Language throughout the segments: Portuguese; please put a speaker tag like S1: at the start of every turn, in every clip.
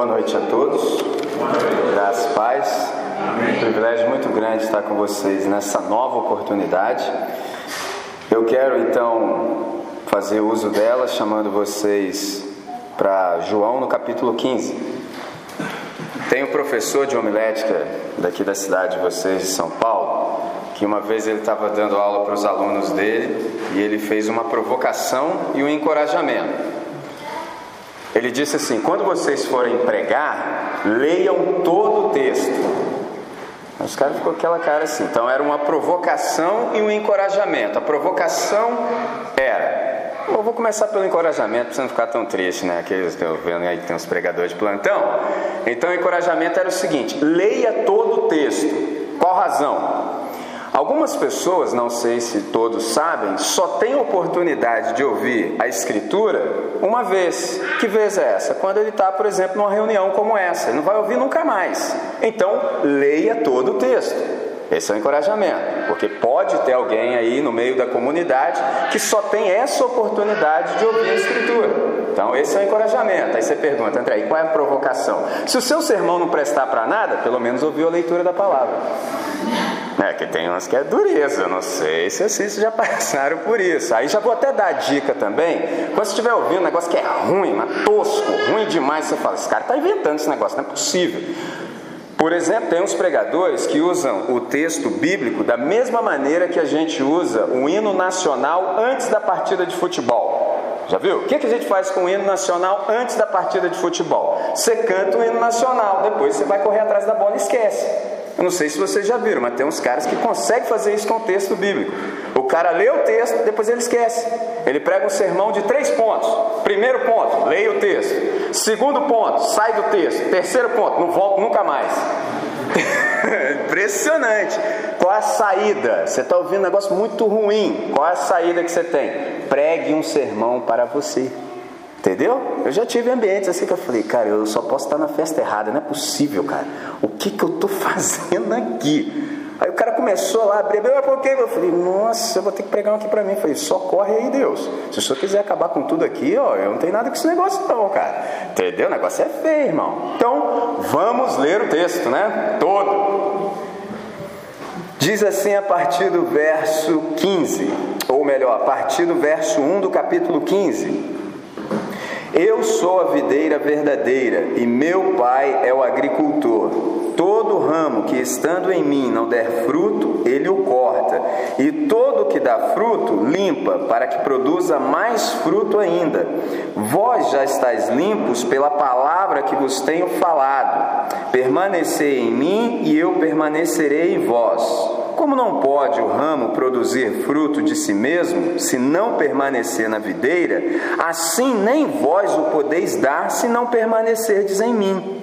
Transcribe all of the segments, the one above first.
S1: Boa noite a todos. Das paz. Um privilégio muito grande estar com vocês nessa nova oportunidade. Eu quero então fazer uso dela, chamando vocês para João no capítulo 15. Tem um professor de homilética daqui da cidade de vocês, de São Paulo, que uma vez ele estava dando aula para os alunos dele e ele fez uma provocação e um encorajamento. Ele disse assim: quando vocês forem pregar, leiam todo o texto. Os caras ficou aquela cara assim. Então era uma provocação e um encorajamento. A provocação era. Eu vou começar pelo encorajamento para você não ficar tão triste, né? Que eu vendo aí que tem uns pregadores de plantão. Então o encorajamento era o seguinte: leia todo o texto. Qual razão? Algumas pessoas, não sei se todos sabem, só têm oportunidade de ouvir a Escritura uma vez. Que vez é essa? Quando ele está, por exemplo, numa reunião como essa. Ele não vai ouvir nunca mais. Então, leia todo o texto. Esse é o encorajamento, porque pode ter alguém aí no meio da comunidade que só tem essa oportunidade de ouvir a Escritura. Então, esse é o encorajamento. Aí você pergunta, André, e qual é a provocação? Se o seu sermão não prestar para nada, pelo menos ouviu a leitura da palavra. É, que tem umas que é dureza, não sei se assim vocês já passaram por isso. Aí já vou até dar dica também. Quando você estiver ouvindo um negócio que é ruim, mas tosco, ruim demais, você fala: esse cara está inventando esse negócio, não é possível. Por exemplo, tem uns pregadores que usam o texto bíblico da mesma maneira que a gente usa o hino nacional antes da partida de futebol. Já viu? O que a gente faz com o hino nacional antes da partida de futebol? Você canta o hino nacional, depois você vai correr atrás da bola e esquece. Eu não sei se vocês já viram, mas tem uns caras que conseguem fazer isso com o texto bíblico. O cara lê o texto, depois ele esquece. Ele prega um sermão de três pontos. Primeiro ponto, leia o texto. Segundo ponto, sai do texto. Terceiro ponto, não volta nunca mais. Impressionante. Qual a saída? Você está ouvindo um negócio muito ruim. Qual a saída que você tem? Pregue um sermão para você. Entendeu? Eu já tive ambientes assim que eu falei, cara, eu só posso estar na festa errada, não é possível, cara. O que que eu estou fazendo aqui? Aí o cara começou lá a abrir, por quê? Eu falei, nossa, eu vou ter que pregar um aqui para mim. Eu falei, socorre aí, Deus. Se o senhor quiser acabar com tudo aqui, ó, eu não tenho nada com esse negócio não, cara. Entendeu? O negócio é feio, irmão. Então, vamos ler o texto, né? Todo. Diz assim a partir do verso 15, ou melhor, a partir do verso 1 do capítulo 15. Eu sou a videira verdadeira e meu pai é o agricultor. Todo ramo que estando em mim não der fruto, ele o corta, e todo que dá fruto, limpa, para que produza mais fruto ainda. Vós já estáis limpos pela palavra que vos tenho falado. Permanecei em mim e eu permanecerei em vós. Como não pode o ramo produzir fruto de si mesmo, se não permanecer na videira, assim nem vós o podeis dar, se não permanecerdes em mim.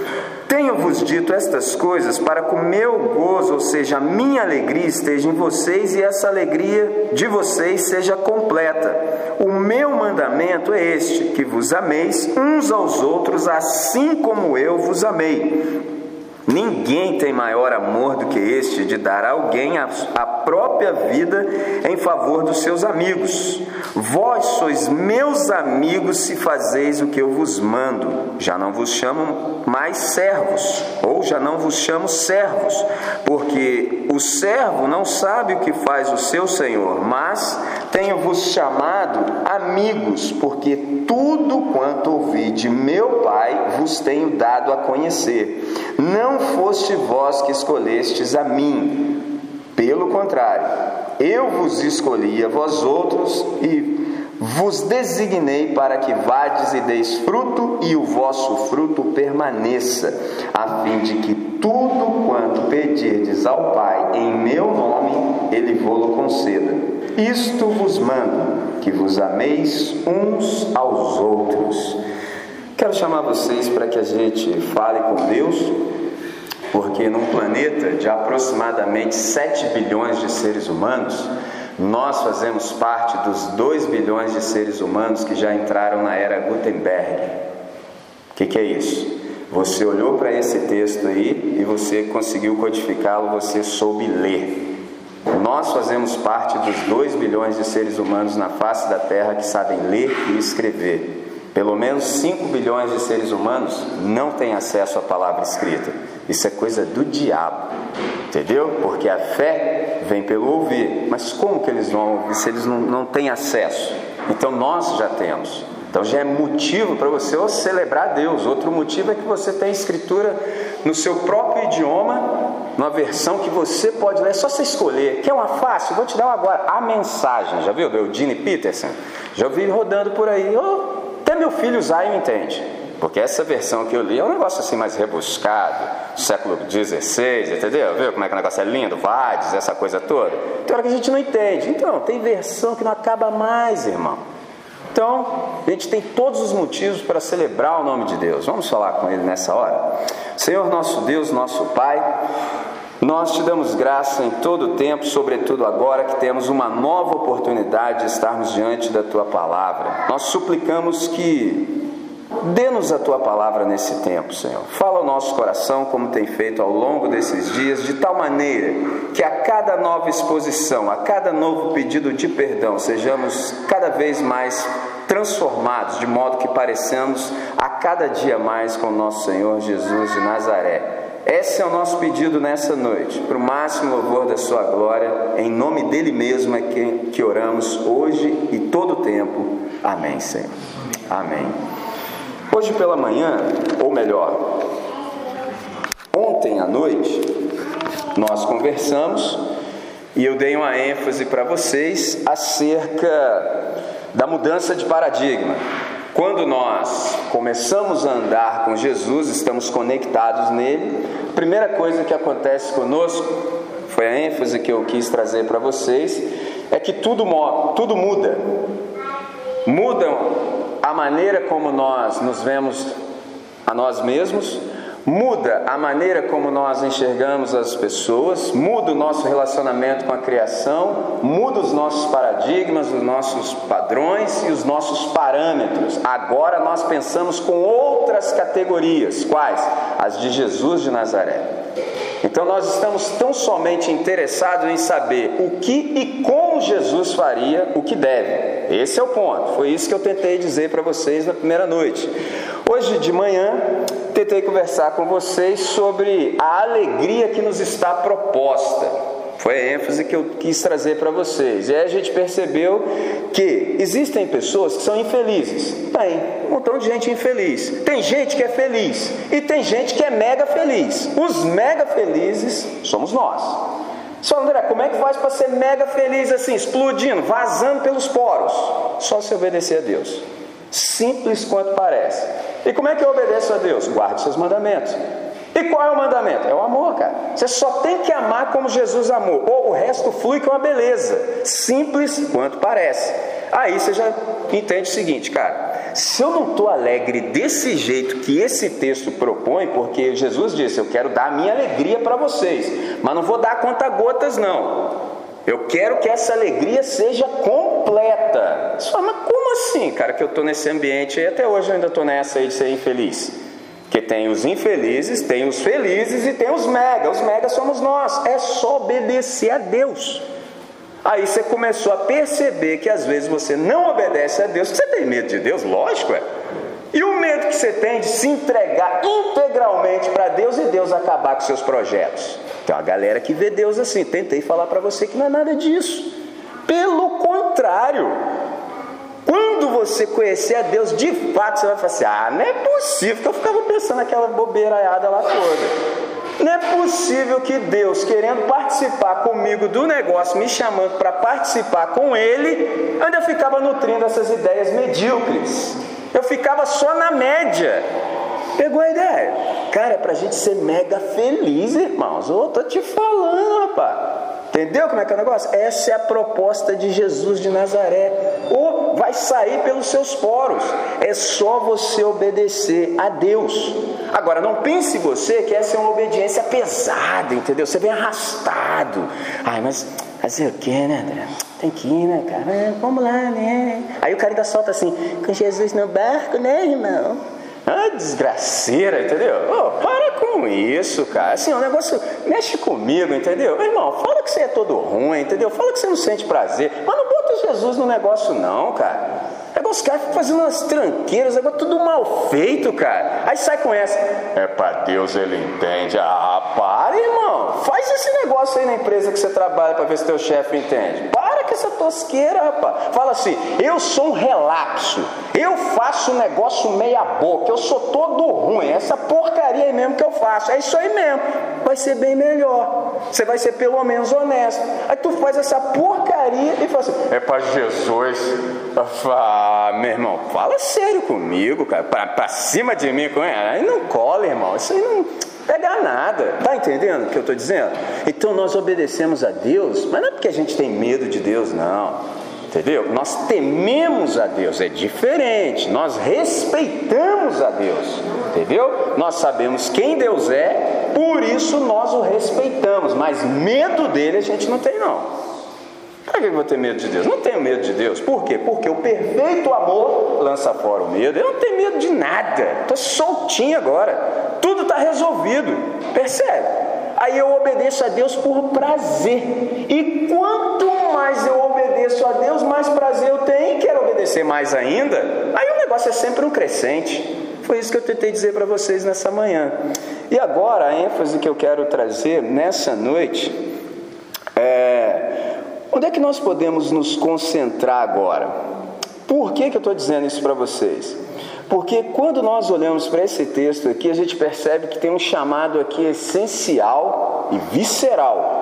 S1: Tenho-vos dito estas coisas para que o meu gozo, ou seja, a minha alegria, esteja em vocês e essa alegria de vocês seja completa. O meu mandamento é este: que vos ameis uns aos outros, assim como eu vos amei. Ninguém tem maior amor do que este de dar a alguém a, a, própria vida em favor dos seus amigos. Vós sois meus amigos se fazeis o que eu vos mando. Já não vos chamo mais servos, ou já não vos chamo servos, porque o servo não sabe o que faz o seu senhor, mas tenho-vos chamado amigos, porque tudo quanto ouvi de meu Pai vos tenho dado a conhecer. Não foste vós que escolhestes a mim, Pelo contrário, eu vos escolhi a vós outros e vos designei para que vades e deis fruto e o vosso fruto permaneça, a fim de que tudo quanto pedirdes ao Pai em meu nome, ele vô-lo conceda. Isto vos mando, que vos ameis uns aos outros. Quero chamar vocês para que a gente fale com Deus, porque num planeta de aproximadamente 7 bilhões de seres humanos, nós fazemos parte dos 2 bilhões de seres humanos que já entraram na era Gutenberg. O que, que é isso? Você olhou para esse texto aí e você conseguiu codificá-lo, você soube ler. Nós fazemos parte dos 2 bilhões de seres humanos na face da Terra que sabem ler e escrever. Pelo menos 5 bilhões de seres humanos não têm acesso à palavra escrita. Isso é coisa do diabo, entendeu? Porque a fé vem pelo ouvir. Mas como que eles vão ouvir se eles não, não têm acesso? Então nós já temos. Então já é motivo para você ou celebrar Deus. Outro motivo é que você tem escritura no seu próprio idioma, numa versão que você pode ler. É só você escolher. Quer uma fácil? Vou te dar uma agora. A mensagem. Já viu do Eugene Peterson? Já ouvi rodando por aí. Oh, até meu filho me entende. Porque essa versão que eu li é um negócio assim mais rebuscado, século XVI, entendeu? Viu como é que o negócio é lindo? Vades, essa coisa toda. Tem hora que a gente não entende. Então, tem versão que não acaba mais, irmão. Então, a gente tem todos os motivos para celebrar o nome de Deus. Vamos falar com Ele nessa hora? Senhor, nosso Deus, nosso Pai, nós te damos graça em todo o tempo, sobretudo agora que temos uma nova oportunidade de estarmos diante da tua palavra. Nós suplicamos que dê-nos a tua palavra nesse tempo, Senhor. Fala ao nosso coração, como tem feito ao longo desses dias, de tal maneira que a cada nova exposição, a cada novo pedido de perdão, sejamos cada vez mais transformados, de modo que pareçamos a cada dia mais com o nosso Senhor Jesus de Nazaré esse é o nosso pedido nessa noite, para o máximo louvor da Sua glória, em nome dele mesmo é que, que oramos hoje e todo o tempo. Amém, Senhor. Amém. Hoje pela manhã, ou melhor, ontem à noite, nós conversamos e eu dei uma ênfase para vocês acerca da mudança de paradigma. Quando nós começamos a andar com Jesus, estamos conectados nele, a primeira coisa que acontece conosco, foi a ênfase que eu quis trazer para vocês, é que tudo, tudo muda. Mudam a maneira como nós nos vemos a nós mesmos, muda a maneira como nós enxergamos as pessoas, muda o nosso relacionamento com a criação, muda os nossos paradigmas, os nossos padrões e os nossos parâmetros. Agora nós pensamos com outras categorias, quais? As de Jesus de Nazaré. Então nós estamos tão somente interessados em saber o que e como Jesus faria o que deve. Esse é o ponto. Foi isso que eu tentei dizer para vocês na primeira noite. Hoje de manhã tentei conversar com vocês sobre a alegria que nos está proposta. Foi a ênfase que eu quis trazer para vocês. E aí a gente percebeu que existem pessoas que são infelizes. Tem um montão de gente infeliz. Tem gente que é feliz e tem gente que é mega feliz. Os mega felizes somos nós. Só André, como é que faz para ser mega feliz assim, explodindo, vazando pelos poros? Só se obedecer a Deus. Simples quanto parece. E como é que eu obedeço a Deus? Guarde seus mandamentos. E qual é o mandamento? É o amor, cara. Você só tem que amar como Jesus amou. Ou o resto flui com uma beleza. Simples quanto parece. Aí você já entende o seguinte, cara. Se eu não estou alegre desse jeito que esse texto propõe, porque Jesus disse: Eu quero dar a minha alegria para vocês, mas não vou dar conta gotas, não. Eu quero que essa alegria seja completa. Você fala, mas como assim, cara, que eu estou nesse ambiente e até hoje eu ainda estou nessa aí de ser infeliz? Que tem os infelizes, tem os felizes e tem os mega. Os mega somos nós. É só obedecer a Deus. Aí você começou a perceber que às vezes você não obedece a Deus. Você tem medo de Deus? Lógico, é. E o medo que você tem de se entregar integralmente para Deus e Deus acabar com seus projetos. Tem uma galera que vê Deus assim. Tentei falar para você que não é nada disso. Pelo contrário, quando você conhecer a Deus de fato, você vai falar assim: ah, não é possível que eu ficava pensando aquela bobeiraiada lá toda. Não é possível que Deus, querendo participar comigo do negócio, me chamando para participar com Ele, ainda ficava nutrindo essas ideias medíocres. Eu ficava só na média. Pegou a ideia? Cara, é para a gente ser mega feliz, irmãos. Eu tô te falando, rapaz. Entendeu como é que é o negócio? Essa é a proposta de Jesus de Nazaré. Ou vai sair pelos seus poros. É só você obedecer a Deus. Agora, não pense você que essa é uma obediência pesada, entendeu? Você vem arrastado. Ai, mas fazer o que, né? Tem que ir, né, cara? É, vamos lá, né? Aí o cara ainda solta assim, com Jesus no barco, né, irmão? Ah, desgraceira, entendeu? Oh, para com isso, cara. Assim, o negócio mexe comigo, entendeu? Meu irmão, fala que você é todo ruim, entendeu? Fala que você não sente prazer. Mas não bota Jesus no negócio, não, cara. É os caras ficam fazendo umas tranqueiras, é tudo mal feito, cara. Aí sai com essa. É para Deus, ele entende. Ah, para, irmão. Faz esse negócio aí na empresa que você trabalha para ver se teu chefe entende. Para tosqueira, rapaz. Fala assim: eu sou um relapso. Eu faço um negócio meia boca. Eu sou todo ruim. Essa porcaria aí mesmo que eu faço. É isso aí mesmo. Vai ser bem melhor. Você vai ser pelo menos honesto. Aí tu faz essa porcaria e fala assim: é para Jesus. Ah, meu irmão, fala sério comigo, cara. Pra cima de mim, aí não cola, irmão. Isso aí não pega nada. Tá entendendo o que eu estou dizendo? Então nós obedecemos a Deus, mas não é porque a gente tem medo de Deus, não. Entendeu? Nós tememos a Deus, é diferente. Nós respeitamos a Deus, entendeu? Nós sabemos quem Deus é, por isso nós o respeitamos, mas medo dele a gente não tem, não. Para que eu vou ter medo de Deus? Não tenho medo de Deus. Por quê? Porque o perfeito amor lança fora o medo. Eu não tenho medo de nada. Estou soltinho agora. Tudo está resolvido. Percebe? Aí eu obedeço a Deus por prazer. E quanto mais eu obedeço a Deus, mais prazer eu tenho. Quero obedecer mais ainda. Aí o negócio é sempre um crescente. Foi isso que eu tentei dizer para vocês nessa manhã. E agora a ênfase que eu quero trazer nessa noite Onde é que nós podemos nos concentrar agora? Por que, que eu estou dizendo isso para vocês? Porque quando nós olhamos para esse texto aqui, a gente percebe que tem um chamado aqui essencial e visceral.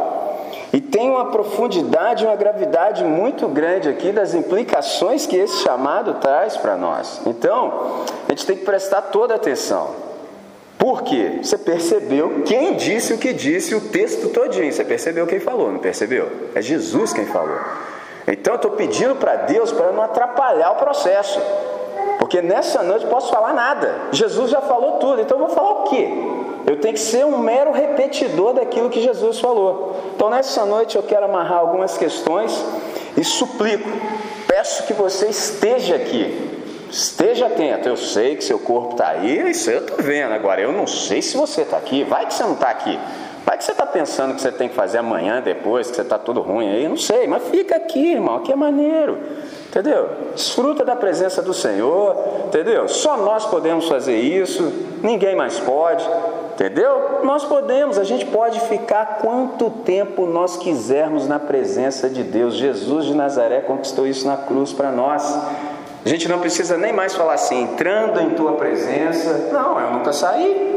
S1: E tem uma profundidade, uma gravidade muito grande aqui das implicações que esse chamado traz para nós. Então, a gente tem que prestar toda atenção. Por quê? Você percebeu quem disse o que disse o texto todinho. Você percebeu quem falou, não percebeu? É Jesus quem falou. Então eu estou pedindo para Deus para não atrapalhar o processo. Porque nessa noite eu posso falar nada. Jesus já falou tudo, então eu vou falar o quê? Eu tenho que ser um mero repetidor daquilo que Jesus falou. Então nessa noite eu quero amarrar algumas questões e suplico, peço que você esteja aqui Esteja atento, eu sei que seu corpo está aí, isso eu estou vendo. Agora, eu não sei se você está aqui, vai que você não está aqui. Vai que você está pensando que você tem que fazer amanhã, depois, que você está todo ruim aí, não sei, mas fica aqui, irmão, aqui é maneiro. Entendeu? Desfruta da presença do Senhor, entendeu? Só nós podemos fazer isso, ninguém mais pode, entendeu? Nós podemos, a gente pode ficar quanto tempo nós quisermos na presença de Deus. Jesus de Nazaré conquistou isso na cruz para nós. A gente não precisa nem mais falar assim, entrando em tua presença. Não, eu nunca saí.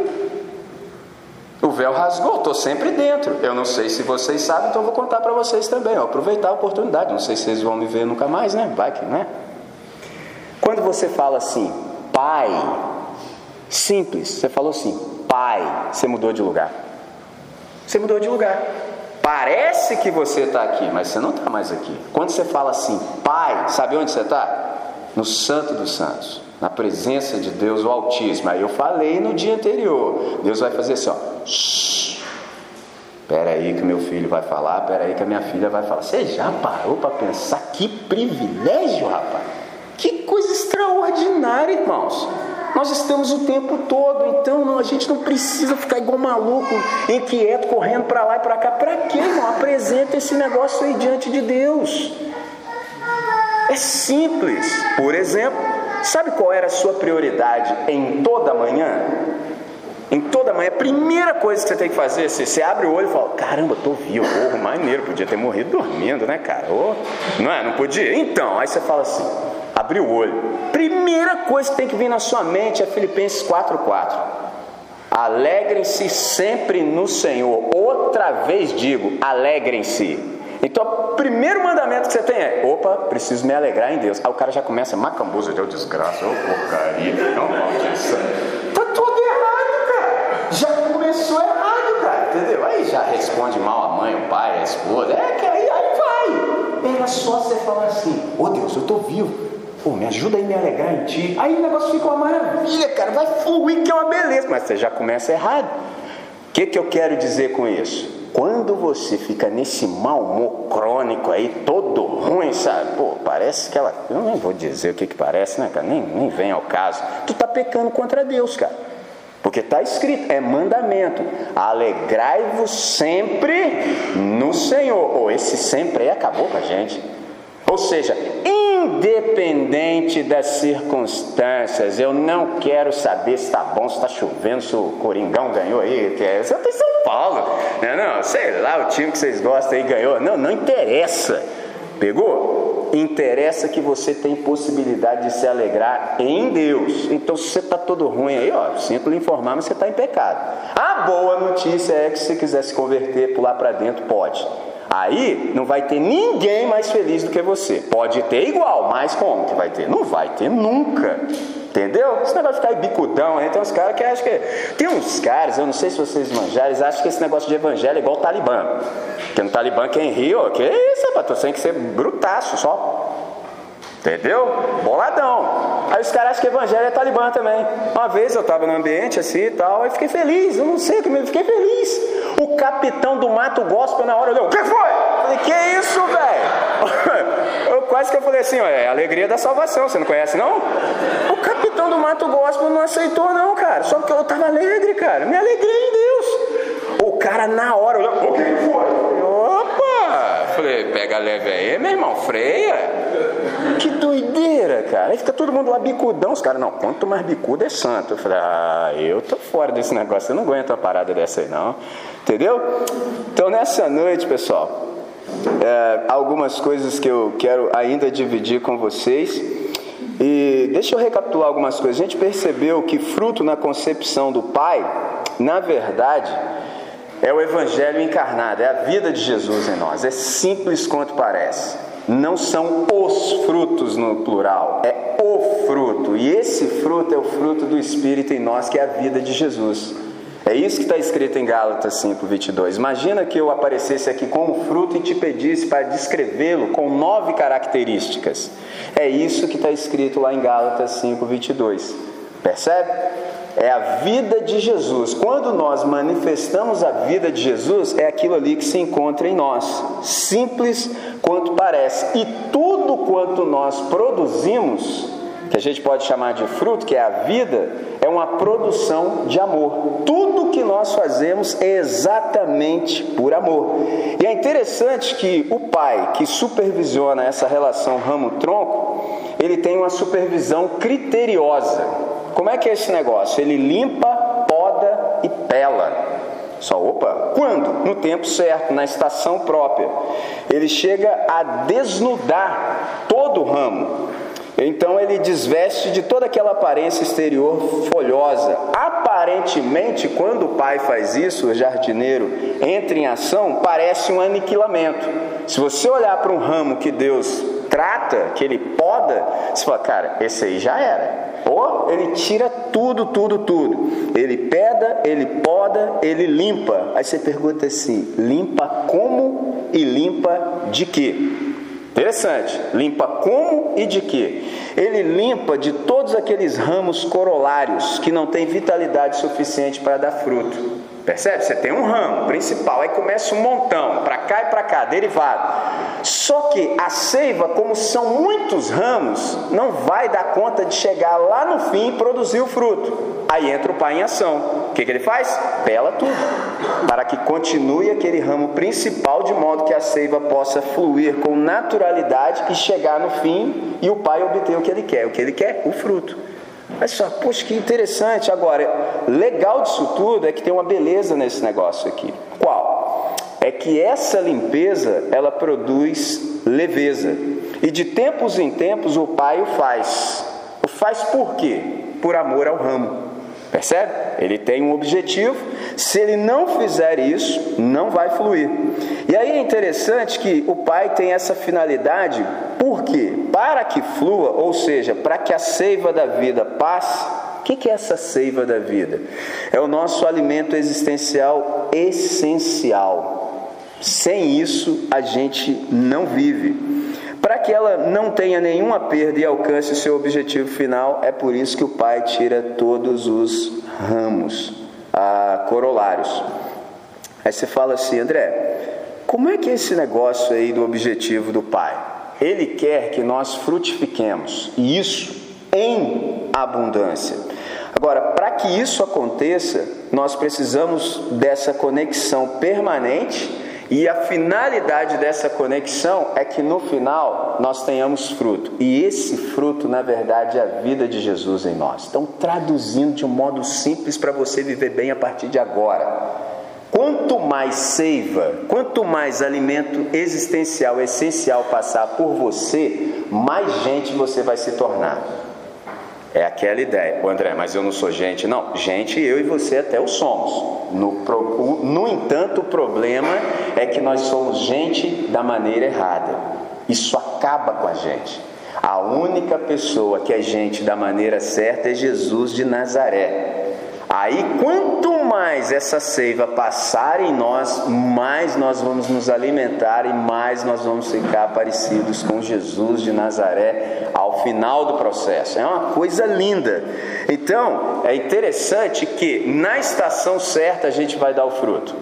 S1: O véu rasgou, estou sempre dentro. Eu não sei se vocês sabem, então eu vou contar para vocês também. Aproveitar a oportunidade. Não sei se vocês vão me ver nunca mais, né? Vai que, né? Quando você fala assim, pai, simples, você falou assim, pai, você mudou de lugar. Você mudou de lugar. Parece que você está aqui, mas você não está mais aqui. Quando você fala assim, pai, sabe onde você está? No Santo dos Santos, na presença de Deus o Altíssimo. Aí eu falei no dia anterior, Deus vai fazer assim, ó. Espera aí que meu filho vai falar, espera aí que a minha filha vai falar. Você já parou para pensar que privilégio, rapaz? Que coisa extraordinária, irmãos. Nós estamos o tempo todo, então não, a gente não precisa ficar igual maluco, inquieto, correndo para lá e para cá. Para quê, irmão? Apresenta esse negócio aí diante de Deus. É simples. Por exemplo, sabe qual era a sua prioridade em toda manhã? Em toda manhã, a primeira coisa que você tem que fazer, você, você abre o olho e fala: Caramba, tô vivo, oh, maneiro, podia ter morrido dormindo, né, cara? Oh, não é? Não podia? Então, aí você fala assim: abriu o olho. Primeira coisa que tem que vir na sua mente é Filipenses 4,4. Alegrem-se sempre no Senhor. Outra vez digo, alegrem-se. Então, o primeiro mandamento que você tem é: opa, preciso me alegrar em Deus. Aí o cara já começa, macambuza, deu desgraça, ô porcaria, não maldição. Tá tudo errado, cara. Já começou errado, cara, entendeu? Aí já responde mal a mãe, o pai, a esposa. É que aí, aí vai. Era só você falar assim: ô oh, Deus, eu tô vivo. Pô, me ajuda aí a me alegrar em ti. Aí o negócio fica uma maravilha, cara. Vai fluir que é uma beleza. Mas você já começa errado. O que, que eu quero dizer com isso? Quando você fica nesse mau humor crônico aí, todo ruim, sabe? Pô, parece que ela. Eu nem vou dizer o que, que parece, né, cara? Nem, nem vem ao caso. Tu tá pecando contra Deus, cara. Porque está escrito, é mandamento. Alegrai-vos sempre no Senhor. Ou oh, esse sempre aí acabou com a gente. Ou seja, independente das circunstâncias, eu não quero saber se está bom, se está chovendo, se o Coringão ganhou aí, é, você tem São Paulo, né? não, sei lá, o time que vocês gostam aí ganhou, não, não interessa, pegou? Interessa que você tem possibilidade de se alegrar em Deus. Então, se você está todo ruim aí, ó, sinto lhe informar, mas você está em pecado. A boa notícia é que se você quiser se converter, pular para dentro, pode. Aí não vai ter ninguém mais feliz do que você. Pode ter igual, mas como que vai ter? Não vai ter nunca. Entendeu? Esse negócio de ficar bicudão aí, tem uns caras que acham que. Tem uns caras, eu não sei se vocês manjaram, eles acham que esse negócio de evangelho é igual o Talibã. Porque no Talibã quem ri, ó, que isso, rapaz, tu tem que ser brutaço só. Entendeu? Boladão. Aí os caras acham que evangelho é talibã também. Uma vez eu estava no ambiente assim e tal, e fiquei feliz, eu não sei o que, eu fiquei feliz. O capitão do mato gospel na hora olhou, que foi? Eu falei, que isso, velho? Eu quase que eu falei assim, é a alegria da salvação, você não conhece não? O capitão do mato gospel não aceitou não, cara, só porque eu estava alegre, cara, me alegrei em Deus. O cara na hora olhou, o que foi? Opa! Falei, pega leve aí, meu irmão, freia. Que doideira, cara. Aí fica todo mundo lá bicudão. Os caras, não, quanto mais bicudo é santo. Eu falei, ah, eu tô fora desse negócio, eu não aguento uma parada dessa aí, não. Entendeu? Então, nessa noite, pessoal, é, algumas coisas que eu quero ainda dividir com vocês. E deixa eu recapitular algumas coisas. A gente percebeu que fruto na concepção do Pai, na verdade, é o Evangelho encarnado, é a vida de Jesus em nós. É simples quanto parece não são os frutos no plural, é o fruto. E esse fruto é o fruto do Espírito em nós, que é a vida de Jesus. É isso que está escrito em Gálatas 5, 22. Imagina que eu aparecesse aqui com um fruto e te pedisse para descrevê-lo com nove características. É isso que está escrito lá em Gálatas 5, 22. Percebe? É a vida de Jesus. Quando nós manifestamos a vida de Jesus, é aquilo ali que se encontra em nós, simples quanto parece. E tudo quanto nós produzimos, que a gente pode chamar de fruto, que é a vida, é uma produção de amor. Tudo que nós fazemos é exatamente por amor. E é interessante que o pai que supervisiona essa relação ramo-tronco, ele tem uma supervisão criteriosa. Como é que é esse negócio? Ele limpa, poda e pela. Só, opa, quando? No tempo certo, na estação própria. Ele chega a desnudar todo o ramo. Então ele desveste de toda aquela aparência exterior folhosa. Aparentemente, quando o pai faz isso, o jardineiro entra em ação, parece um aniquilamento. Se você olhar para um ramo que Deus trata, que ele poda, você fala, cara, esse aí já era. Ou ele tira tudo, tudo, tudo. Ele peda, ele poda, ele limpa. Aí você pergunta assim: limpa como e limpa de quê? Interessante. Limpa como e de quê? Ele limpa de todos aqueles ramos corolários que não têm vitalidade suficiente para dar fruto. Percebe? Você tem um ramo principal, aí começa um montão, para cá e para cá, derivado. Só que a seiva, como são muitos ramos, não vai dar conta de chegar lá no fim e produzir o fruto. Aí entra o pai em ação. O que, que ele faz? Pela tudo, para que continue aquele ramo principal, de modo que a seiva possa fluir com naturalidade e chegar no fim e o pai obter o que ele quer. O que ele quer? O fruto. Olha poxa, que interessante. Agora, legal disso tudo é que tem uma beleza nesse negócio aqui. Qual? É que essa limpeza, ela produz leveza. E de tempos em tempos o pai o faz. O faz por quê? Por amor ao ramo. Percebe? Ele tem um objetivo. Se ele não fizer isso, não vai fluir. E aí é interessante que o pai tem essa finalidade, porque para que flua, ou seja, para que a seiva da vida passe, o que é essa seiva da vida? É o nosso alimento existencial essencial. Sem isso, a gente não vive. Para que ela não tenha nenhuma perda e alcance seu objetivo final, é por isso que o pai tira todos os ramos ah, corolários. Aí você fala assim, André, como é que é esse negócio aí do objetivo do pai? Ele quer que nós frutifiquemos, e isso em abundância. Agora, para que isso aconteça, nós precisamos dessa conexão permanente e a finalidade dessa conexão é que no final nós tenhamos fruto. E esse fruto, na verdade, é a vida de Jesus em nós. Então, traduzindo de um modo simples para você viver bem a partir de agora. Quanto mais seiva, quanto mais alimento existencial, essencial passar por você, mais gente você vai se tornar. É aquela ideia. O André, mas eu não sou gente. Não, gente eu e você até o somos. No, no entanto, o problema é que nós somos gente da maneira errada. Isso acaba com a gente. A única pessoa que é gente da maneira certa é Jesus de Nazaré. Aí, quanto mais essa seiva passar em nós, mais nós vamos nos alimentar e mais nós vamos ficar parecidos com Jesus de Nazaré ao final do processo. É uma coisa linda. Então, é interessante que na estação certa a gente vai dar o fruto.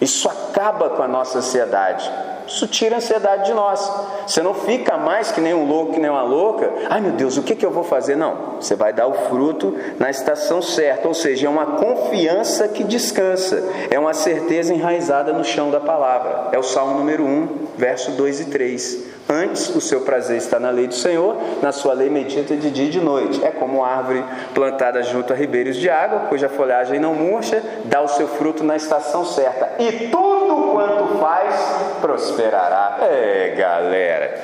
S1: Isso acaba com a nossa ansiedade. Isso tira a ansiedade de nós. Você não fica mais que nem um louco, que nem uma louca. Ai meu Deus, o que, que eu vou fazer? Não. Você vai dar o fruto na estação certa. Ou seja, é uma confiança que descansa. É uma certeza enraizada no chão da palavra. É o Salmo número 1, verso 2 e 3. Antes, o seu prazer está na lei do Senhor, na sua lei medita de dia e de noite. É como árvore plantada junto a ribeiros de água, cuja folhagem não murcha, dá o seu fruto na estação certa. E tudo quanto faz, prosperará. É, galera.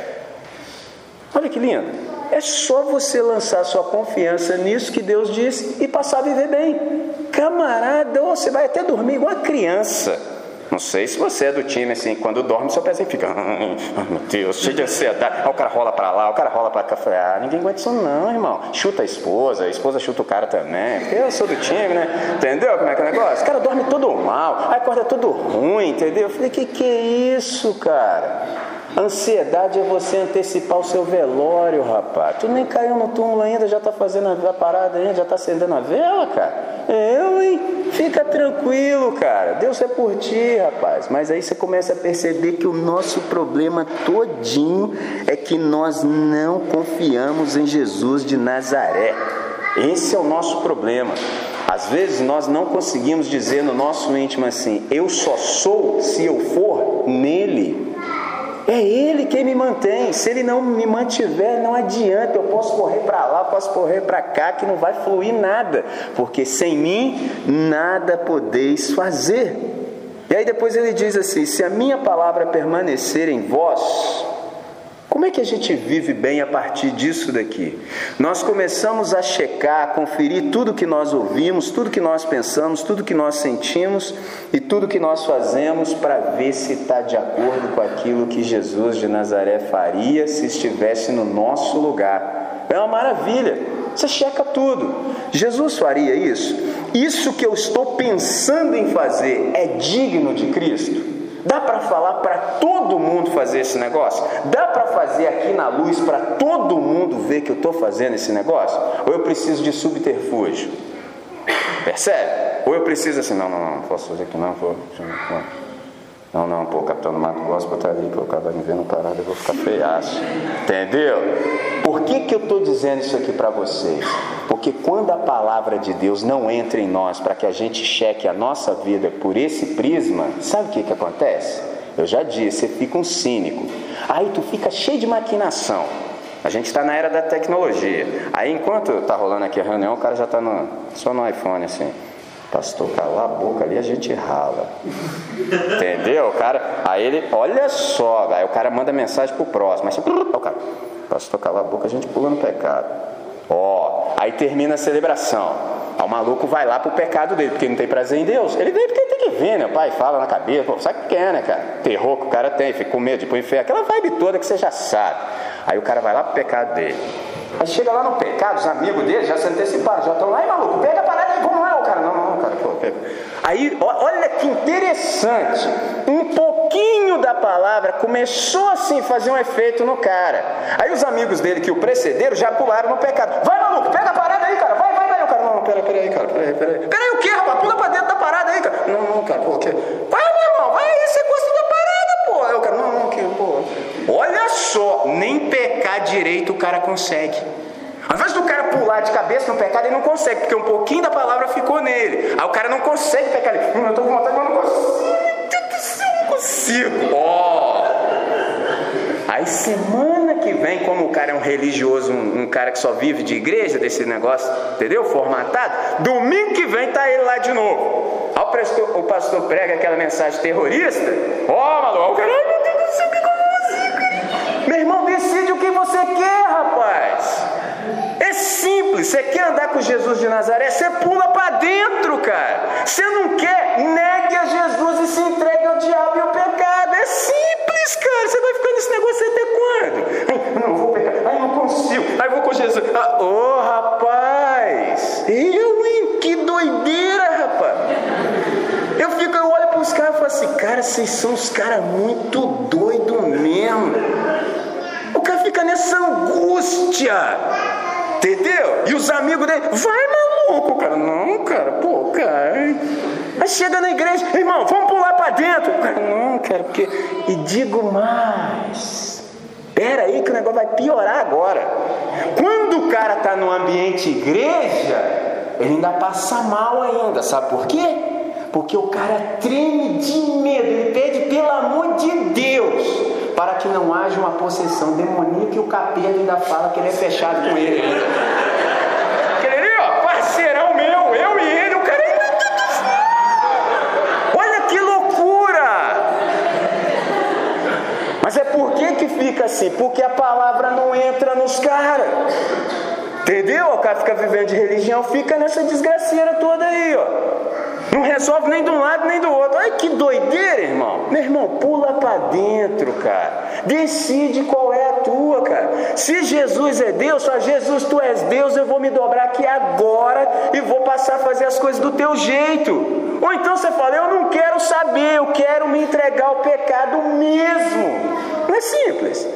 S1: Olha que lindo. É só você lançar sua confiança nisso que Deus diz e passar a viver bem. Camarada, você vai até dormir igual uma criança. Não sei se você é do time assim, quando dorme, seu pezinho fica, ai meu Deus, cheio de ansiedade. Aí o cara rola para lá, o cara rola para cá. Falei, ah, ninguém aguenta isso não, irmão. Chuta a esposa, a esposa chuta o cara também. Porque eu sou do time, né? Entendeu como é que é o negócio? O cara dorme todo mal, aí acorda todo ruim, entendeu? Eu falei, que que é isso, cara? Ansiedade é você antecipar o seu velório, rapaz. Tu nem caiu no túmulo ainda, já está fazendo a parada ainda, já está acendendo a vela, cara. Eu, hein? Fica tranquilo, cara. Deus é por ti, rapaz. Mas aí você começa a perceber que o nosso problema todinho é que nós não confiamos em Jesus de Nazaré. Esse é o nosso problema. Às vezes nós não conseguimos dizer no nosso íntimo assim: eu só sou se eu for nele. É Ele quem me mantém. Se Ele não me mantiver, não adianta. Eu posso correr para lá, posso correr para cá, que não vai fluir nada, porque sem mim nada podeis fazer. E aí depois ele diz assim: se a minha palavra permanecer em vós, como é que a gente vive bem a partir disso daqui? Nós começamos a checar, a conferir tudo que nós ouvimos, tudo que nós pensamos, tudo que nós sentimos e tudo que nós fazemos para ver se está de acordo com aquilo que Jesus de Nazaré faria se estivesse no nosso lugar. É uma maravilha. Você checa tudo. Jesus faria isso? Isso que eu estou pensando em fazer é digno de Cristo? Dá para falar para todo mundo fazer esse negócio? Dá para fazer aqui na luz para todo mundo ver que eu estou fazendo esse negócio? Ou eu preciso de subterfúgio? Percebe? Ou eu preciso assim, não, não, não, não posso fazer aqui não, vou. Não. Não, pô, Capitão do Mato Gospel tá ali, pô, o cara vai me vendo parado, eu vou ficar feiaço. Entendeu? Por que, que eu estou dizendo isso aqui para vocês? Porque quando a palavra de Deus não entra em nós para que a gente cheque a nossa vida por esse prisma, sabe o que, que acontece? Eu já disse, você fica um cínico. Aí tu fica cheio de maquinação. A gente está na era da tecnologia. Aí enquanto está rolando aqui a reunião, o cara já está só no iPhone assim. Pastor, cala a boca ali, a gente rala. Entendeu? O cara, aí ele, olha só, aí o cara manda mensagem pro próximo. Aí, o cara, pastor, cala a boca, a gente pula no pecado. Ó, aí termina a celebração. Aí o maluco vai lá pro pecado dele, porque não tem prazer em Deus. Ele vem porque tem que ver, né? O pai fala na cabeça, pô, sabe o que é, né, cara? Terror que o cara tem, fica com medo de pro inferno, aquela vibe toda que você já sabe. Aí o cara vai lá pro pecado dele. Aí chega lá no pecado, os amigos dele já se anteciparam, já estão lá, e maluco, pega a parada aí, como é o cara? Cara. Aí, olha que interessante, um pouquinho da palavra começou assim a fazer um efeito no cara. Aí os amigos dele que o precederam já pularam no pecado. Vai, maluco, pega a parada aí, cara, vai, vai, vai. O cara, não, não, pera, aí, cara, pera aí, pera. Pera o que, rapaz? Pula pra dentro da parada aí, cara. Não, não, cara, pô, o quê? Vai, meu irmão, vai aí, você gosta da parada, pô. Aí o cara, não, não, que, pô. Olha só, nem pecar direito o cara consegue. Ao invés do cara pular de cabeça no pecado, ele não consegue, porque um pouquinho da palavra ficou nele. Aí o cara não consegue pecar ali. Hum, eu estou com vontade, mas não consigo. Eu não consigo. Ó. Oh. Aí semana que vem, como o cara é um religioso, um, um, cara que só vive de igreja, desse negócio, entendeu? Formatado, domingo que vem tá ele lá de novo. Aí o pastor, o pastor prega aquela mensagem terrorista. Ó, oh, maluco, o cara, simples, você quer andar com Jesus de Nazaré, você pula para dentro, cara. Você não quer, negue a Jesus e se entregue ao diabo e ao pecado. É simples, cara. Você vai ficar nesse negócio até quando? Ai, não vou pecar, ai, não consigo, ai, vou com Jesus. Ah, oh, rapaz, eu, hein? Que doideira, rapaz. Eu fico, eu olho para os caras e falo assim, cara, vocês são os caras muito doidos mesmo. O cara fica nessa angústia. Entendeu? E os amigos dele, vai maluco, cara. Não, cara, pô, cara. Aí chega na igreja, irmão, vamos pular para dentro. Cara, não, cara, porque. E digo mais. Espera aí que o negócio vai piorar agora. Quando o cara está no ambiente igreja, ele ainda passa mal ainda. Sabe por quê? Porque o cara treme de medo. Ele pede pelo amor de Deus para que não haja uma possessão demoníaca e o capeta ainda fala que ele é fechado com ele. Aquele ó, parceirão meu, eu e ele, o cara é. Olha que loucura! Mas é por que fica assim? Porque a palavra não entra nos caras. Entendeu? O cara fica vivendo de religião, fica nessa desgraceira toda aí, ó. Não resolve nem de um lado nem do outro. Ai que doideira, irmão. Meu irmão, pula para dentro, cara. Decide qual é a tua, cara. Se Jesus é Deus, só Jesus, tu és Deus, eu vou me dobrar aqui agora e vou passar a fazer as coisas do teu jeito. Ou então você fala, eu não quero saber, eu quero me entregar ao pecado mesmo. Não é simples.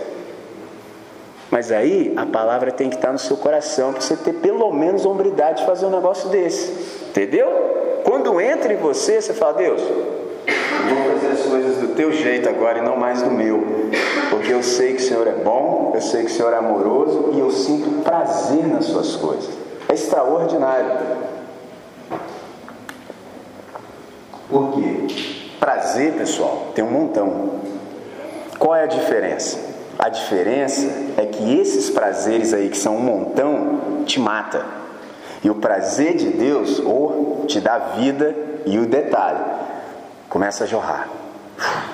S1: Mas aí a palavra tem que estar no seu coração para você ter pelo menos a hombridade de fazer um negócio desse. Entendeu? Quando entra em você, você fala, Deus, eu vou fazer as coisas do teu jeito agora e não mais do meu. Porque eu sei que o Senhor é bom, eu sei que o Senhor é amoroso e eu sinto prazer nas suas coisas. É extraordinário. Por quê? Prazer, pessoal, tem um montão. Qual é a diferença? A diferença é que esses prazeres aí, que são um montão, te mata. E o prazer de Deus, ou te dá vida, e o detalhe, começa a jorrar.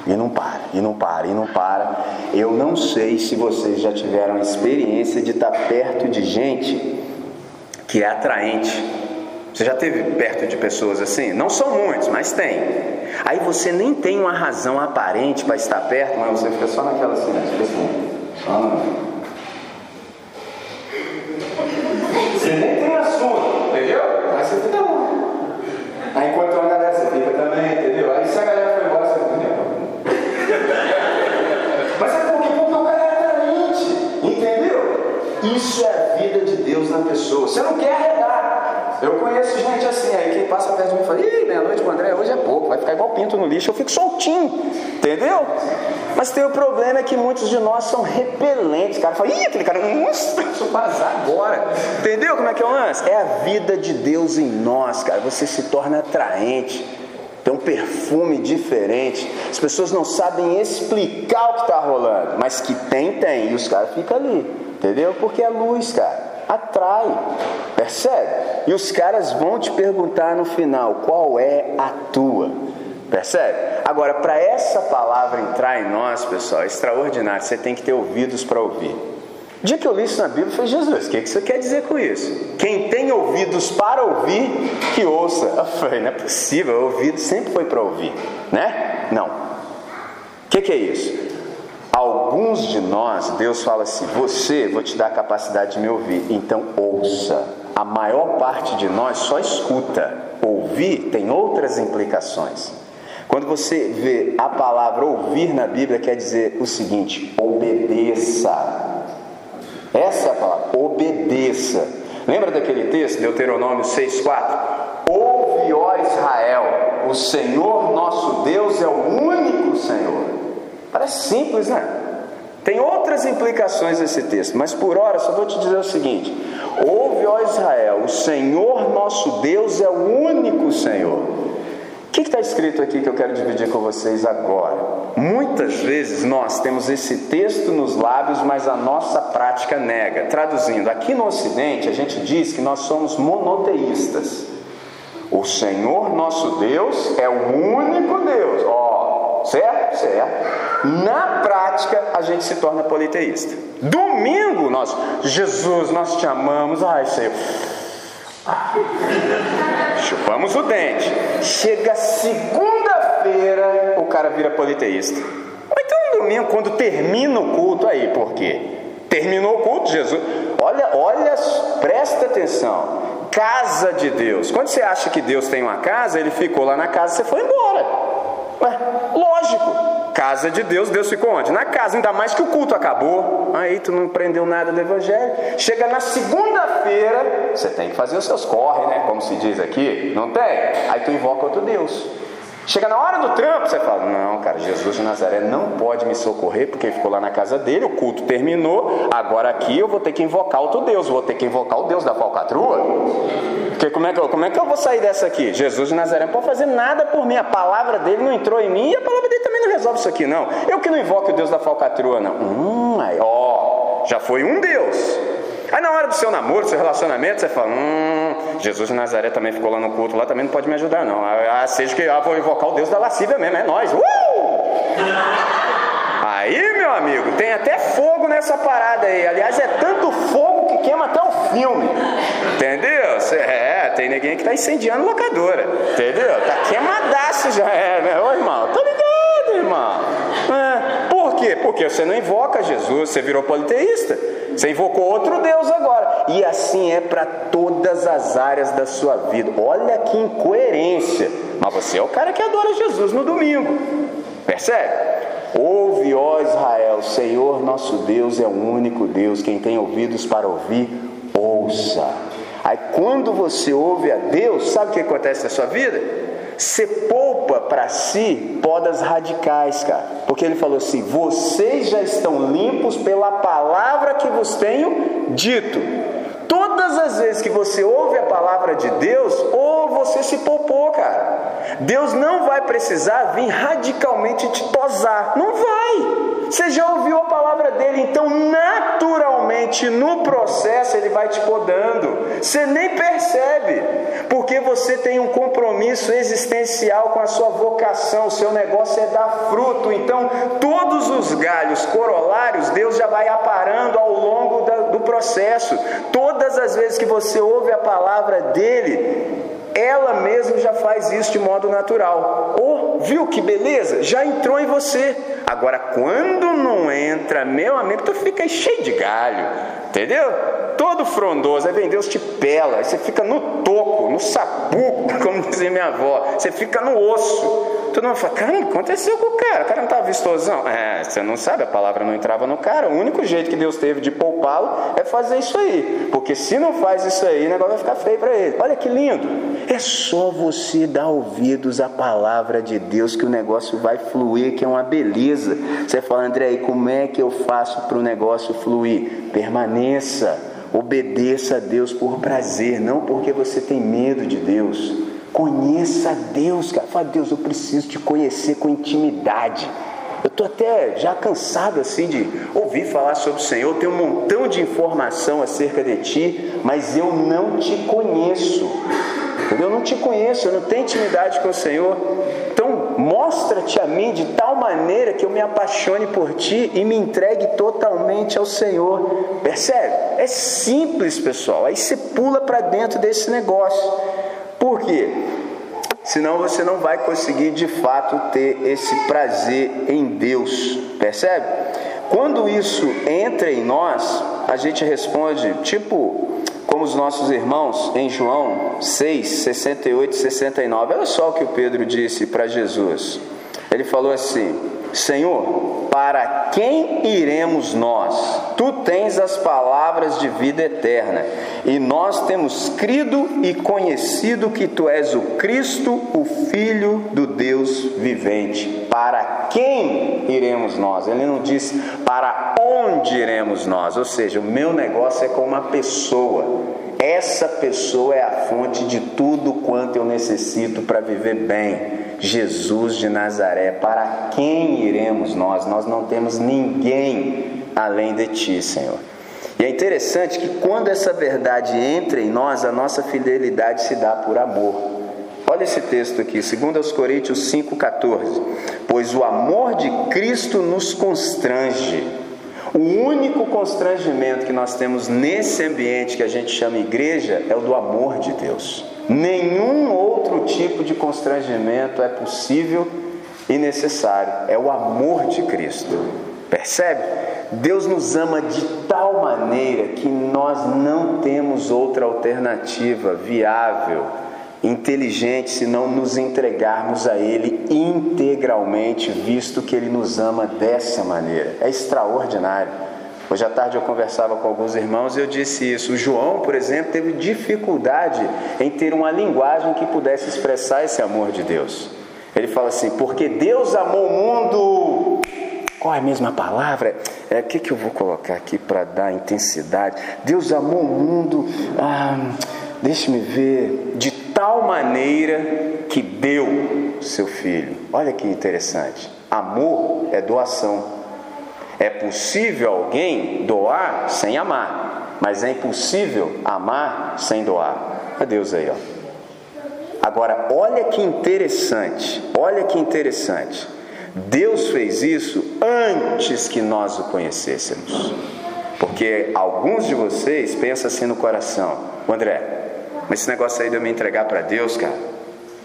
S1: E não para, e não para, e não para. Eu não sei se vocês já tiveram experiência de estar perto de gente que é atraente. Você já teve perto de pessoas assim? Não são muitos, mas tem. Aí você nem tem uma razão aparente para estar perto, mas você fica só naquela assim, tipo assim, só na... Você nem tem assunto, entendeu? Aí você fica lá. Aí enquanto uma galera, você fica também, entendeu? Aí se a galera foi embora, você fica. Mas é porque, porque o cara é atraente, entendeu? Isso é a vida de Deus na pessoa. Você não quer arredar. Eu conheço gente assim, aí quem passa perto de mim fala, ih, meia-noite com o André, hoje é pouco, vai ficar igual pinto no lixo, eu fico soltinho, entendeu? Mas tem o problema é que muitos de nós são repelentes. Cara fala, ih, aquele cara, nossa, deixa eu vazar agora. Entendeu como é que é o lance? É a vida de Deus em nós, cara. Você se torna atraente. Tem um perfume diferente. As pessoas não sabem explicar o que está rolando, mas que tem, tem. E os caras ficam ali, entendeu? Porque é luz, cara. Atrai, percebe? E os caras vão te perguntar no final: qual é a tua? Percebe? Agora, para essa palavra entrar em nós, pessoal, é extraordinário. Você tem que ter ouvidos para ouvir. O dia que eu li isso na Bíblia, falei, Jesus, o que, você quer dizer com isso? Quem tem ouvidos para ouvir, que ouça. Eu falei, não é possível, ouvido sempre foi para ouvir, né? Não. O que, que é isso? Alguns de nós, Deus fala assim: Você, vou te dar a capacidade de me ouvir, então ouça. A maior parte de nós só escuta. Ouvir tem outras implicações. Quando você vê a palavra ouvir na Bíblia, quer dizer o seguinte: obedeça. Essa é a palavra, obedeça. Lembra daquele texto, Deuteronômio 6,4? Ouve, ó Israel, o Senhor nosso Deus é o único Senhor. Parece simples, né? Tem outras implicações esse texto, mas por hora só vou te dizer o seguinte: Ouve, ó Israel, o Senhor nosso Deus é o único Senhor. Está escrito aqui que eu quero dividir com vocês agora? Muitas vezes nós temos esse texto nos lábios, mas a nossa prática nega. Traduzindo, aqui no Ocidente a gente diz que nós somos monoteístas. O Senhor nosso Deus é o único Deus. Ó, certo? Certo. Na prática a gente se torna politeísta. Domingo nós, Jesus, nós te amamos. Ai, Senhor. Chupamos o dente. Chega segunda-feira, o cara vira politeísta. Ou então no domingo, quando termina o culto, aí, por quê? Terminou o culto, Jesus. Olha, olha, presta atenção. Casa de Deus. Quando você acha que Deus tem uma casa, ele ficou lá na casa, você foi embora. Ué, lógico. Casa de Deus, Deus ficou onde? Na casa, ainda mais que o culto acabou. Aí tu não aprendeu nada do Evangelho. Chega na segunda-feira, você tem que fazer os seus corre, né? Como se diz aqui, não tem? Aí tu invoca outro Deus. Chega na hora do trampo, você fala: Não, cara, Jesus de Nazaré não pode me socorrer porque ele ficou lá na casa dele, o culto terminou. Agora aqui eu vou ter que invocar outro Deus, vou ter que invocar o Deus da falcatrua. Porque como é que eu, como é que eu vou sair dessa aqui? Jesus de Nazaré não pode fazer nada por mim, a palavra dele não entrou em mim e a palavra dele também não resolve isso aqui, não. Eu que não invoco o Deus da falcatrua, não. Hum, aí, ó, já foi um Deus. Aí na hora do seu namoro, do seu relacionamento, você fala: Hum, Jesus de Nazaré também ficou lá no culto, lá também não pode me ajudar, não. Ah, seja que ah, vou invocar o Deus da lascívia mesmo, é nós. Uh! Aí, meu amigo, tem até fogo nessa parada aí. Aliás, é tanto fogo que queima até o filme. Entendeu? É, tem ninguém que tá incendiando locadora. Entendeu? Tá queimadaço já. É, meu né? irmão, tô ligado, irmão. É. Por quê? Porque você não invoca Jesus, você virou politeísta. Você invocou outro Deus agora. E assim é para todas as áreas da sua vida. Olha que incoerência. Mas você é o cara que adora Jesus no domingo. Percebe? Ouve, ó Israel, Senhor nosso Deus é o único Deus. Quem tem ouvidos para ouvir, ouça. Aí quando você ouve a Deus, sabe o que acontece na sua vida? Você poupa para si podas radicais, cara. Porque ele falou assim: vocês já estão limpos pela palavra que vos tenho dito. Vezes que você ouve a palavra de Deus, ou você se poupou, cara. Deus não vai precisar vir radicalmente te tosar. Não vai. Você já ouviu a palavra dele, então naturalmente no processo ele vai te podando. Você nem percebe, porque você tem um compromisso existencial com a sua vocação, o seu negócio é dar fruto. Então, todos os galhos corolários, Deus já vai aparando ao longo processo. Todas as vezes que você ouve a palavra dele, ela mesma já faz isso de modo natural. Oh, viu que beleza? Já entrou em você. Agora, quando não entra, meu amigo, tu fica cheio de galho, entendeu? Todo frondoso, aí vem Deus te pela, você fica no toco, no sapuco, como dizia minha avó, você fica no osso. Todo mundo fala, caramba, o que aconteceu com o cara? O cara não estava vistosão. É, você não sabe, a palavra não entrava no cara. O único jeito que Deus teve de poupá-lo é fazer isso aí. Porque se não faz isso aí, o negócio vai ficar feio para ele. Olha que lindo. É só você dar ouvidos à palavra de Deus que o negócio vai fluir, que é uma beleza. Você fala, André, e como é que eu faço para o negócio fluir? Permaneça, obedeça a Deus por prazer, não porque você tem medo de Deus. Conheça a Deus, cara. Fala, Deus, eu preciso te conhecer com intimidade. Eu estou até já cansado assim de ouvir falar sobre o Senhor, tenho um montão de informação acerca de ti, mas eu não te conheço. Eu não te conheço, eu não tenho intimidade com o Senhor. Então, mostra-te a mim de tal maneira que eu me apaixone por ti e me entregue totalmente ao Senhor. Percebe? É simples, pessoal. Aí você pula para dentro desse negócio. Por quê? Senão você não vai conseguir de fato ter esse prazer em Deus. Percebe? Quando isso entra em nós, a gente responde, tipo, como os nossos irmãos em João 6, 68 e 69. Olha só o que o Pedro disse para Jesus. Ele falou assim: Senhor, para quem iremos nós? Tu tens as palavras de vida eterna, e nós temos crido e conhecido que tu és o Cristo, o Filho do Deus vivente. Para quem iremos nós? Ele não diz para onde iremos nós, ou seja, o meu negócio é com uma pessoa. Essa pessoa é a fonte de tudo quanto eu necessito para viver bem. Jesus de Nazaré, para quem iremos nós? Nós não temos ninguém além de ti, Senhor. E é interessante que quando essa verdade entra em nós, a nossa fidelidade se dá por amor. Olha esse texto aqui, 2 Coríntios 5,14. Pois o amor de Cristo nos constrange. O único constrangimento que nós temos nesse ambiente que a gente chama igreja é o do amor de Deus. Nenhum outro tipo de constrangimento é possível e necessário. É o amor de Cristo. Percebe? Deus nos ama de tal maneira que nós não temos outra alternativa viável, inteligente, se não nos entregarmos a Ele integralmente, visto que Ele nos ama dessa maneira. É extraordinário. Hoje à tarde eu conversava com alguns irmãos e eu disse isso. O João, por exemplo, teve dificuldade em ter uma linguagem que pudesse expressar esse amor de Deus. Ele fala assim: porque Deus amou o mundo. Qual é a mesma palavra? É, o que, que eu vou colocar aqui para dar intensidade? Deus amou o mundo, ah, deixe-me ver, de tal maneira que deu seu filho. Olha que interessante. Amor é doação. É possível alguém doar sem amar, mas é impossível amar sem doar. A Deus aí, ó. Agora, olha que interessante, olha que interessante. Deus fez isso antes que nós o conhecêssemos. Porque alguns de vocês pensam assim no coração: André, mas esse negócio aí de eu me entregar para Deus, cara,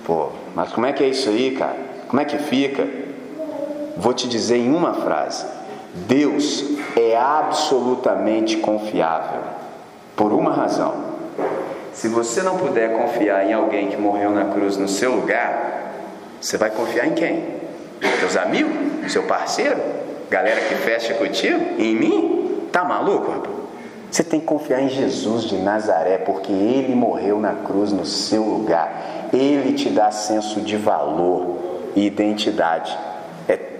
S1: pô, mas como é que é isso aí, cara? Como é que fica? Vou te dizer em uma frase: Deus é absolutamente confiável, por uma razão. Se você não puder confiar em alguém que morreu na cruz no seu lugar, você vai confiar em quem? Teus amigos? Seu parceiro? Galera que fecha contigo? Em mim? Tá maluco, rapaz? Você tem que confiar em Jesus de Nazaré, porque ele morreu na cruz no seu lugar. Ele te dá senso de valor e identidade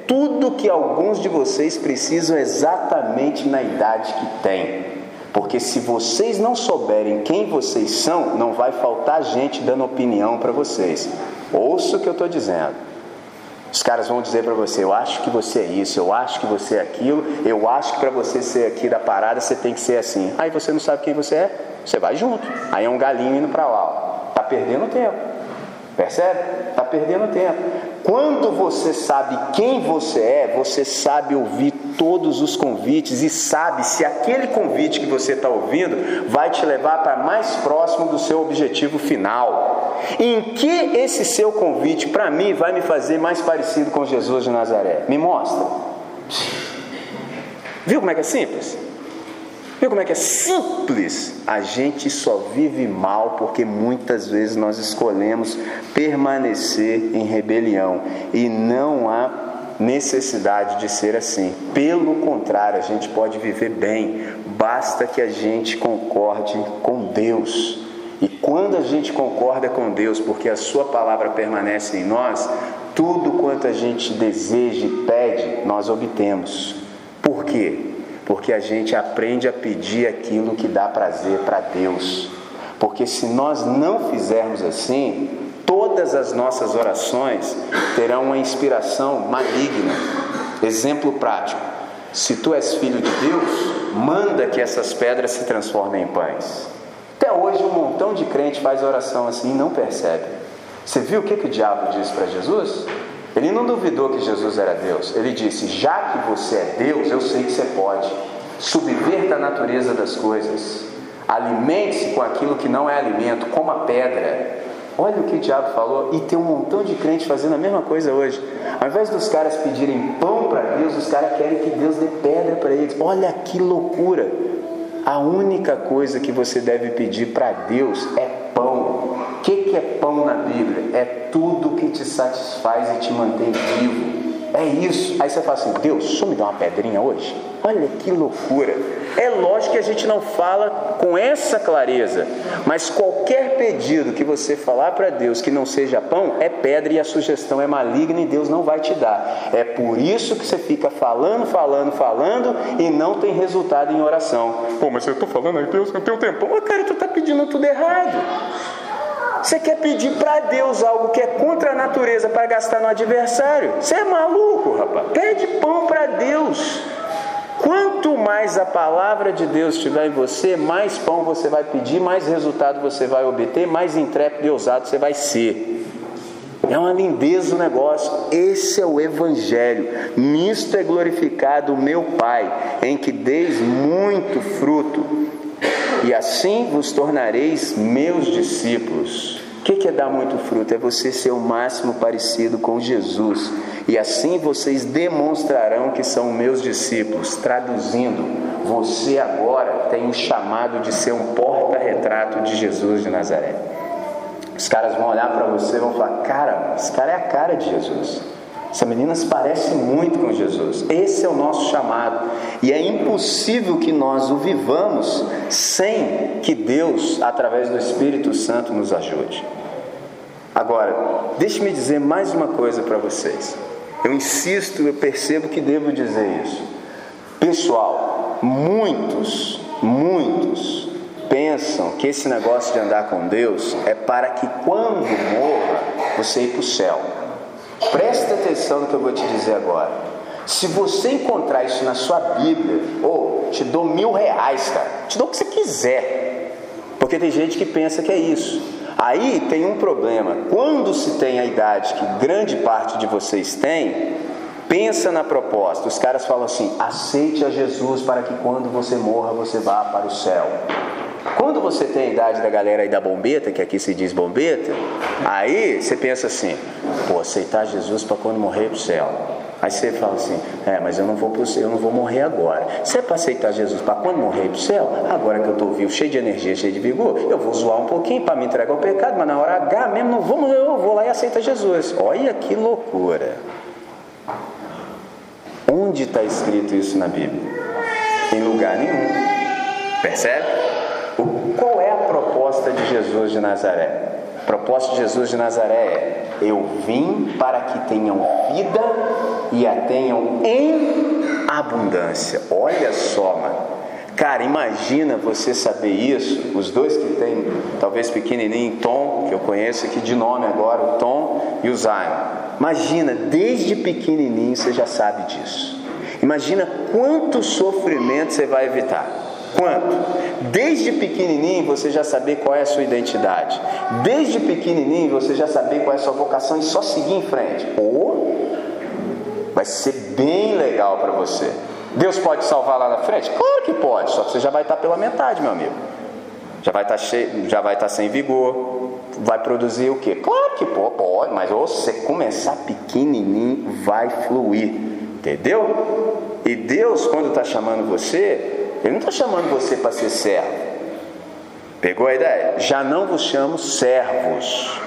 S1: tudo que alguns de vocês precisam exatamente na idade que têm. Porque se vocês não souberem quem vocês são, não vai faltar gente dando opinião para vocês. Ouça o que eu estou dizendo. Os caras vão dizer para você: eu acho que você é isso, eu acho que você é aquilo, eu acho que para você ser aqui da parada você tem que ser assim. Aí você não sabe quem você é, você vai junto. Aí é um galinho indo para lá. Está perdendo tempo. Percebe? Está perdendo tempo. Quando você sabe quem você é, você sabe ouvir todos os convites e sabe se aquele convite que você está ouvindo vai te levar para mais próximo do seu objetivo final. Em que esse seu convite, para mim, vai me fazer mais parecido com Jesus de Nazaré? Me mostra. Viu como é que é simples? Viu como é que é simples? A gente só vive mal porque muitas vezes nós escolhemos permanecer em rebelião e não há necessidade de ser assim. Pelo contrário, a gente pode viver bem, basta que a gente concorde com Deus. E quando a gente concorda com Deus, porque a Sua palavra permanece em nós, tudo quanto a gente deseja e pede, nós obtemos. Por quê? Porque a gente aprende a pedir aquilo que dá prazer para Deus. Porque se nós não fizermos assim, todas as nossas orações terão uma inspiração maligna. Exemplo prático: se tu és filho de Deus, manda que essas pedras se transformem em pães. Até hoje um montão de crente faz oração assim e não percebe. Você viu o que, que o diabo disse para Jesus? Ele não duvidou que Jesus era Deus. Ele disse: Já que você é Deus, eu sei que você pode. Subverta a natureza das coisas. Alimente-se com aquilo que não é alimento, como a pedra. Olha o que o diabo falou, e tem um montão de crente fazendo a mesma coisa hoje. Ao invés dos caras pedirem pão para Deus, os caras querem que Deus dê pedra para eles. Olha que loucura! A única coisa que você deve pedir para Deus é pão. Que, que é pão na Bíblia? É tudo que te satisfaz e te mantém vivo. É isso. Aí você fala assim: Deus, só me dá uma pedrinha hoje? Olha que loucura. É lógico que a gente não fala com essa clareza, mas qualquer pedido que você falar para Deus que não seja pão é pedra e a sugestão é maligna e Deus não vai te dar. É por isso que você fica falando, falando, falando e não tem resultado em oração. Pô, mas eu estou falando aí, Deus, eu tenho tempo. Ô, cara, tu está pedindo tudo errado. Você quer pedir para Deus algo que é contra a natureza para gastar no adversário? Você é maluco, rapaz. Pede pão para Deus. Quanto mais a palavra de Deus estiver em você, mais pão você vai pedir, mais resultado você vai obter, mais intrépido e ousado você vai ser. É uma lindeza o negócio. Esse é o Evangelho. Nisto é glorificado o meu Pai, em que deis muito fruto, e assim vos tornareis meus discípulos. O que é dar muito fruto? É você ser o máximo parecido com Jesus. E assim vocês demonstrarão que são meus discípulos. Traduzindo, você agora tem o chamado de ser um porta-retrato de Jesus de Nazaré. Os caras vão olhar para você e vão falar: Cara, esse cara é a cara de Jesus. Essa menina se parece muito com Jesus. Esse é o nosso chamado. E é impossível que nós o vivamos sem que Deus, através do Espírito Santo, nos ajude. Agora, deixe-me dizer mais uma coisa para vocês. Eu insisto, eu percebo que devo dizer isso. Pessoal, muitos, muitos pensam que esse negócio de andar com Deus é para que quando morra você ir para o céu. Presta atenção no que eu vou te dizer agora. Se você encontrar isso na sua Bíblia, ou oh, te dou mil reais, cara, te dou o que você quiser. Porque tem gente que pensa que é isso. Aí tem um problema. Quando se tem a idade que grande parte de vocês tem, pensa na proposta. Os caras falam assim: aceite a Jesus para que quando você morra você vá para o céu. Quando você tem a idade da galera aí da bombeta, que aqui se diz bombeta, aí você pensa assim: pô, aceitar Jesus para quando morrer para o céu. Aí você fala assim: é, mas eu não vou pro eu não vou morrer agora. Se é para aceitar Jesus para quando morrer para o céu, agora que eu estou vivo, cheio de energia, cheio de vigor, eu vou zoar um pouquinho para me entregar ao pecado, mas na hora H mesmo não vou, eu vou lá e aceito Jesus. Olha que loucura. Onde está escrito isso na Bíblia? Em lugar nenhum. Percebe? Qual é a proposta de Jesus de Nazaré? A proposta de Jesus de Nazaré é: Eu vim para que tenham vida e a tenham em abundância. Olha só, mano. Cara, imagina você saber isso. Os dois que tem, talvez pequenininho, Tom, que eu conheço aqui de nome agora, o Tom e o Zion. Imagina, desde pequenininho você já sabe disso. Imagina quanto sofrimento você vai evitar. Quanto? Desde pequenininho você já saber qual é a sua identidade. Desde pequenininho você já saber qual é a sua vocação e só seguir em frente. Ou vai ser bem legal para você. Deus pode salvar lá na frente? Claro que pode, só que você já vai estar pela metade, meu amigo. Já vai estar cheio, já vai estar sem vigor. Vai produzir o quê? Claro que pode, mas ou você começar pequenininho, vai fluir. Entendeu? E Deus, quando está chamando você, ele não está chamando você para ser servo. Pegou a ideia? Já não vos chamo servos.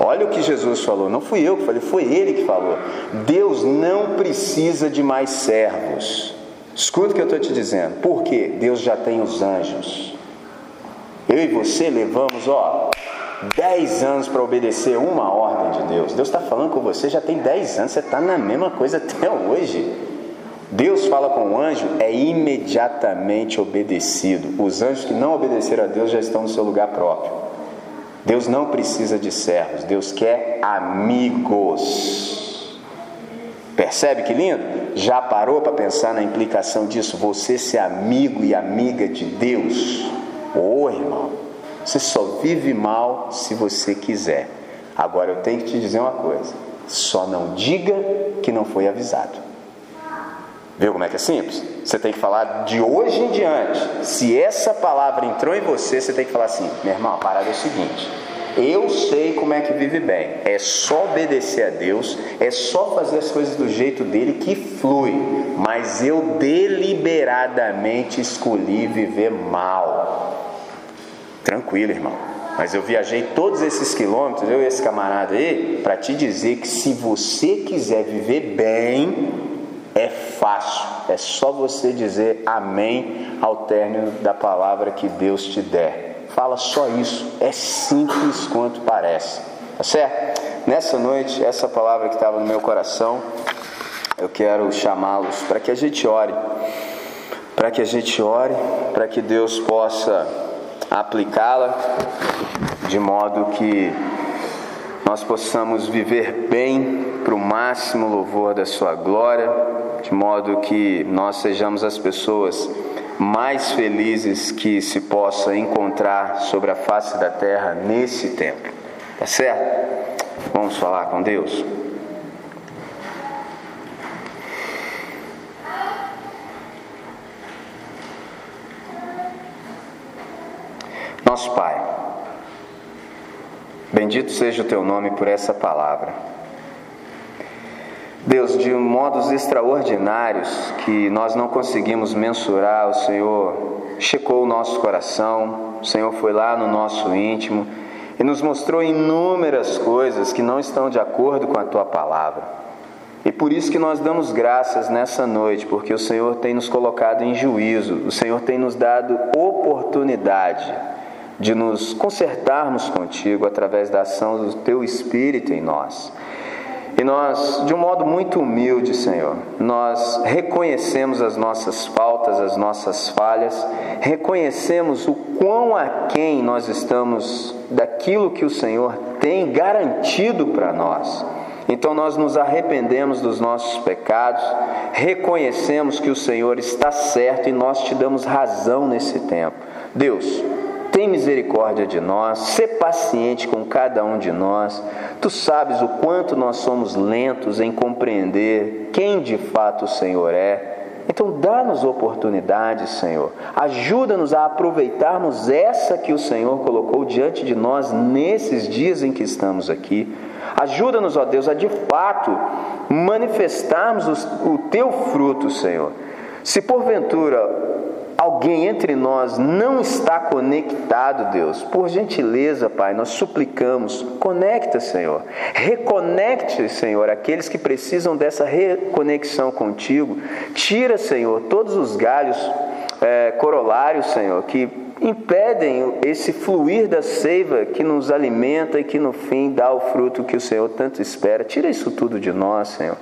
S1: Olha o que Jesus falou. Não fui eu que falei, foi ele que falou. Deus não precisa de mais servos. Escuta o que eu estou te dizendo. Por quê? Deus já tem os anjos. Eu e você levamos, ó, 10 anos para obedecer uma ordem de Deus. Deus está falando com você já tem 10 anos, você está na mesma coisa até hoje. Deus fala com o anjo, é imediatamente obedecido. Os anjos que não obedeceram a Deus já estão no seu lugar próprio. Deus não precisa de servos, Deus quer amigos. Percebe que lindo? Já parou para pensar na implicação disso? Você ser amigo e amiga de Deus? Ô oh, irmão, você só vive mal se você quiser. Agora eu tenho que te dizer uma coisa: só não diga que não foi avisado. Viu como é que é simples? Você tem que falar de hoje em diante. Se essa palavra entrou em você, você tem que falar assim: meu irmão, a parada é o seguinte. Eu sei como é que vive bem. É só obedecer a Deus, é só fazer as coisas do jeito dele que flui. Mas eu deliberadamente escolhi viver mal. Tranquilo, irmão. Mas eu viajei todos esses quilômetros, eu e esse camarada aí, para te dizer que se você quiser viver bem, é fácil. É só você dizer amém ao término da palavra que Deus te der fala só isso. É simples quanto parece. Tá certo? Nessa noite, essa palavra que estava no meu coração, eu quero chamá-los para que a gente ore. Para que a gente ore, para que Deus possa aplicá-la de modo que nós possamos viver bem para o máximo louvor da Sua glória, de modo que nós sejamos as pessoas mais felizes que se possa encontrar sobre a face da terra nesse tempo. Tá certo? Vamos falar com Deus? Nosso Pai, bendito seja o teu nome por essa palavra. Deus, de modos extraordinários que nós não conseguimos mensurar, o Senhor checou o nosso coração, o Senhor foi lá no nosso íntimo e nos mostrou inúmeras coisas que não estão de acordo com a tua palavra. E por isso que nós damos graças nessa noite, porque o Senhor tem nos colocado em juízo, o Senhor tem nos dado oportunidade de nos consertarmos contigo através da ação do teu Espírito em nós. E nós, de um modo muito humilde, Senhor, nós reconhecemos as nossas faltas, as nossas falhas, reconhecemos o quão aquém nós estamos daquilo que o Senhor tem garantido para nós. Então nós nos arrependemos dos nossos pecados, reconhecemos que o Senhor está certo e nós te damos razão nesse tempo. Deus, tem misericórdia de nós, sê paciente com cada um de nós. Tu sabes o quanto nós somos lentos em compreender quem de fato o Senhor é. Então, dá-nos oportunidades, Senhor. Ajuda-nos a aproveitarmos essa que o Senhor colocou diante de nós nesses dias em que estamos aqui. Ajuda-nos, ó Deus, a de fato manifestarmos o teu fruto, Senhor. Se porventura alguém entre nós não está conectado, Deus, por gentileza, Pai, nós suplicamos, conecta, Senhor. Reconecte, Senhor, aqueles que precisam dessa reconexão contigo. Tira, Senhor, todos os galhos é, corolários, Senhor, que impedem esse fluir da seiva que nos alimenta e que no fim dá o fruto que o Senhor tanto espera. Tira isso tudo de nós, Senhor.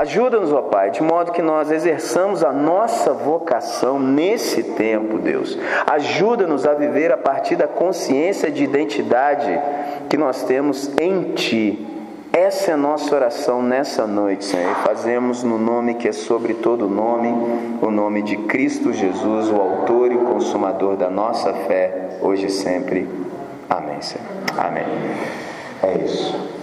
S1: Ajuda-nos, ó Pai, de modo que nós exerçamos a nossa vocação nesse tempo, Deus. Ajuda-nos a viver a partir da consciência de identidade que nós temos em Ti. Essa é a nossa oração nessa noite, Senhor. E fazemos no nome que é sobre todo nome, o nome de Cristo Jesus, o Autor e o Consumador da nossa fé, hoje e sempre. Amém, Senhor. Amém. É isso.